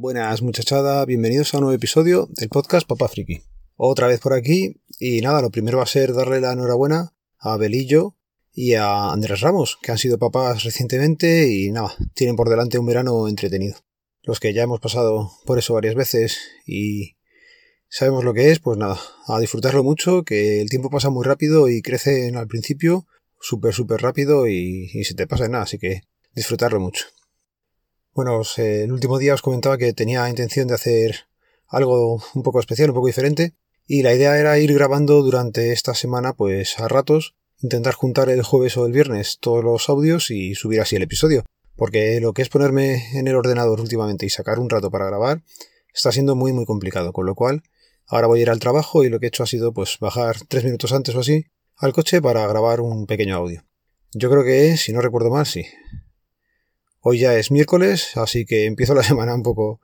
Buenas muchachada, bienvenidos a un nuevo episodio del podcast Papá Friki. Otra vez por aquí y nada, lo primero va a ser darle la enhorabuena a Belillo y a Andrés Ramos, que han sido papás recientemente y nada, tienen por delante un verano entretenido. Los que ya hemos pasado por eso varias veces y sabemos lo que es, pues nada, a disfrutarlo mucho, que el tiempo pasa muy rápido y crece al principio súper, súper rápido y, y se te pasa en nada, así que disfrutarlo mucho. Bueno, el último día os comentaba que tenía intención de hacer algo un poco especial, un poco diferente, y la idea era ir grabando durante esta semana, pues a ratos, intentar juntar el jueves o el viernes todos los audios y subir así el episodio. Porque lo que es ponerme en el ordenador últimamente y sacar un rato para grabar está siendo muy muy complicado, con lo cual ahora voy a ir al trabajo y lo que he hecho ha sido pues bajar tres minutos antes o así al coche para grabar un pequeño audio. Yo creo que, si no recuerdo mal, sí. Hoy ya es miércoles, así que empiezo la semana un poco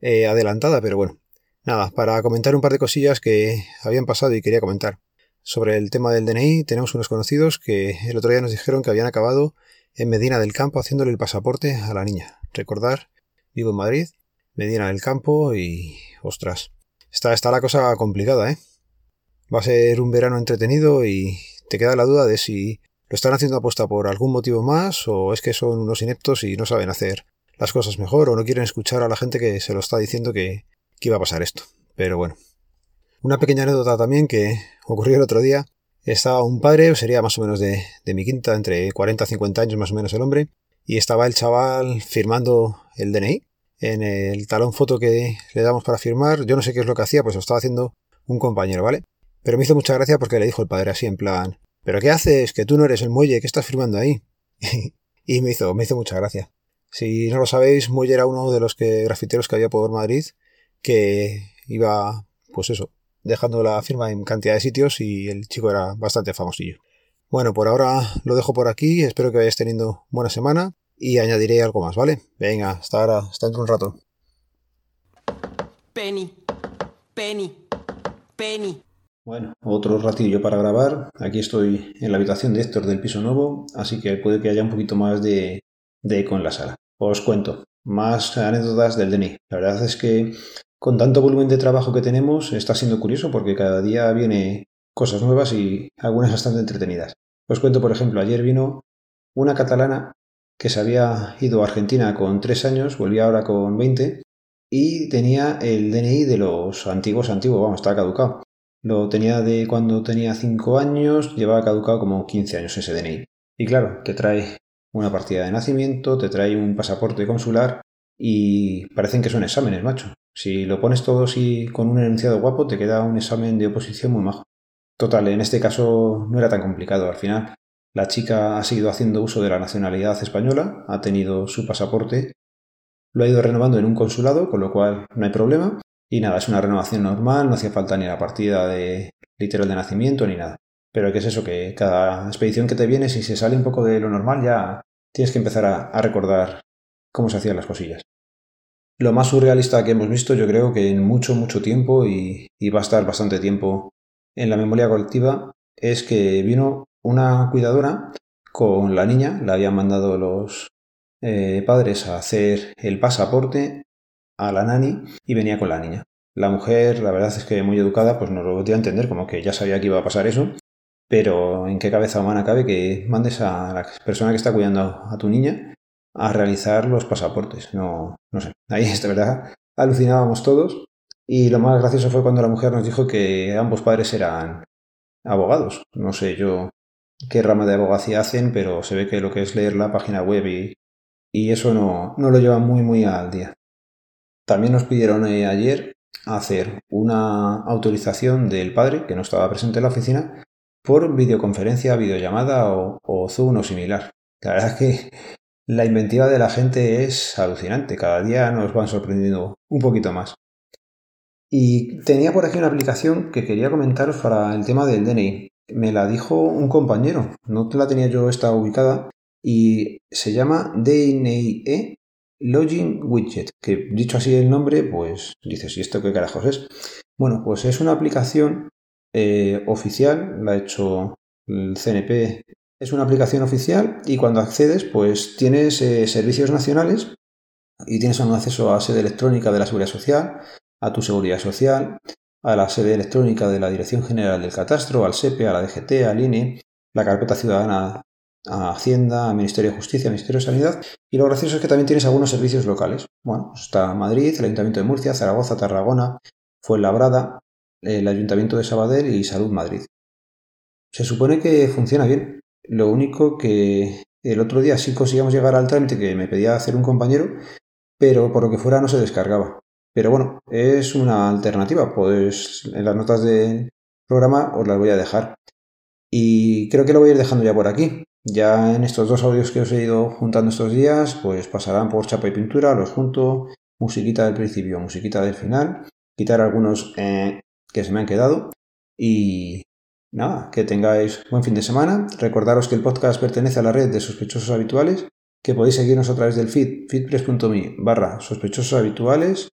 eh, adelantada, pero bueno. Nada, para comentar un par de cosillas que habían pasado y quería comentar. Sobre el tema del DNI, tenemos unos conocidos que el otro día nos dijeron que habían acabado en Medina del Campo haciéndole el pasaporte a la niña. Recordar, vivo en Madrid, Medina del Campo y... ostras. Está, está la cosa complicada, ¿eh? Va a ser un verano entretenido y te queda la duda de si ¿Lo están haciendo apuesta por algún motivo más o es que son unos ineptos y no saben hacer las cosas mejor o no quieren escuchar a la gente que se lo está diciendo que, iba a pasar esto? Pero bueno. Una pequeña anécdota también que ocurrió el otro día. Estaba un padre, sería más o menos de, de mi quinta, entre 40 y 50 años más o menos el hombre, y estaba el chaval firmando el DNI en el talón foto que le damos para firmar. Yo no sé qué es lo que hacía, pues lo estaba haciendo un compañero, ¿vale? Pero me hizo mucha gracia porque le dijo el padre así en plan, ¿Pero qué haces? Que tú no eres el muelle, ¿qué estás firmando ahí? y me hizo, me hizo mucha gracia. Si no lo sabéis, Muelle era uno de los que grafiteros que había por Madrid, que iba, pues eso, dejando la firma en cantidad de sitios y el chico era bastante famosillo. Bueno, por ahora lo dejo por aquí, espero que vayáis teniendo buena semana y añadiré algo más, ¿vale? Venga, hasta ahora, hasta dentro un rato. Penny, Penny, Penny. Bueno, otro ratillo para grabar. Aquí estoy en la habitación de Héctor del piso nuevo, así que puede que haya un poquito más de, eco en la sala. Os cuento, más anécdotas del DNI. La verdad es que con tanto volumen de trabajo que tenemos está siendo curioso porque cada día viene cosas nuevas y algunas bastante entretenidas. Os cuento, por ejemplo, ayer vino una catalana que se había ido a Argentina con 3 años, volvía ahora con 20 y tenía el DNI de los antiguos antiguos, vamos, está caducado. Lo tenía de cuando tenía 5 años, llevaba caducado como 15 años ese DNI. Y claro, te trae una partida de nacimiento, te trae un pasaporte consular y parecen que son exámenes, macho. Si lo pones todo así con un enunciado guapo, te queda un examen de oposición muy majo. Total, en este caso no era tan complicado. Al final, la chica ha seguido haciendo uso de la nacionalidad española, ha tenido su pasaporte, lo ha ido renovando en un consulado, con lo cual no hay problema. Y nada, es una renovación normal, no hacía falta ni la partida de literal de nacimiento ni nada. Pero ¿qué es eso? Que cada expedición que te viene, si se sale un poco de lo normal, ya tienes que empezar a, recordar cómo se hacían las cosillas. Lo más surrealista que hemos visto, yo creo que en mucho, mucho tiempo, y, va a estar bastante tiempo en la memoria colectiva, es que vino una cuidadora con la niña, le habían mandado los eh, padres a hacer el pasaporte a la nani y venía con la niña. La mujer, la verdad es que muy educada, pues no lo podía entender, como que ya sabía que iba a pasar eso, pero ¿en qué cabeza humana cabe que mandes a la persona que está cuidando a tu niña a realizar los pasaportes? No, no sé. Ahí es de verdad, alucinábamos todos. Y lo más gracioso fue cuando la mujer nos dijo que ambos padres eran abogados. No sé yo qué rama de abogacía hacen, pero se ve que lo que es leer la página web y, y eso no, no lo lleva muy, muy al día. También nos pidieron eh, ayer hacer una autorización del padre, que no estaba presente en la oficina, por videoconferencia, videollamada o, Zoom o similar. La verdad es que la inventiva de la gente es alucinante. Cada día nos van sorprendiendo un poquito más. Y tenía por aquí una aplicación que quería comentaros para el tema del DNI. Me la dijo un compañero, no la tenía yo esta ubicada, y se llama DNIE Login Widget, que dicho así el nombre, pues dices, ¿y esto qué carajos es? Bueno, pues es una aplicación eh, oficial, la ha hecho el CNP, es una aplicación oficial y cuando accedes, pues tienes eh, servicios nacionales y tienes un acceso a sede electrónica de la Seguridad Social, a tu Seguridad Social, a la sede electrónica de la Dirección General del Catastro, al SEPE, a la DGT, al INE, la carpeta ciudadana a Hacienda, al Ministerio de Justicia, al Ministerio de Sanidad. Y lo gracioso es que también tienes algunos servicios locales. Bueno, pues está Madrid, el Ayuntamiento de Murcia, Zaragoza, Tarragona, Fuenlabrada, el Ayuntamiento de Sabadell y Salud Madrid. Se supone que funciona bien. Lo único que el otro día sí conseguíamos llegar al trámite que me pedía hacer un compañero, pero por lo que fuera no se descargaba. Pero bueno, es una alternativa. Pues en las notas del programa os las voy a dejar. Y creo que lo voy a ir dejando ya por aquí. Ya en estos dos audios que os he ido juntando estos días, pues pasarán por chapa y pintura, los junto, musiquita del principio, musiquita del final, quitar algunos eh, que se me han quedado y nada, que tengáis buen fin de semana. Recordaros que el podcast pertenece a la red de sospechosos habituales, que podéis seguirnos a través del feed, feedpress.me barra sospechosos habituales.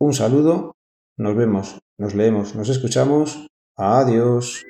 Un saludo, nos vemos, nos leemos, nos escuchamos. Adiós.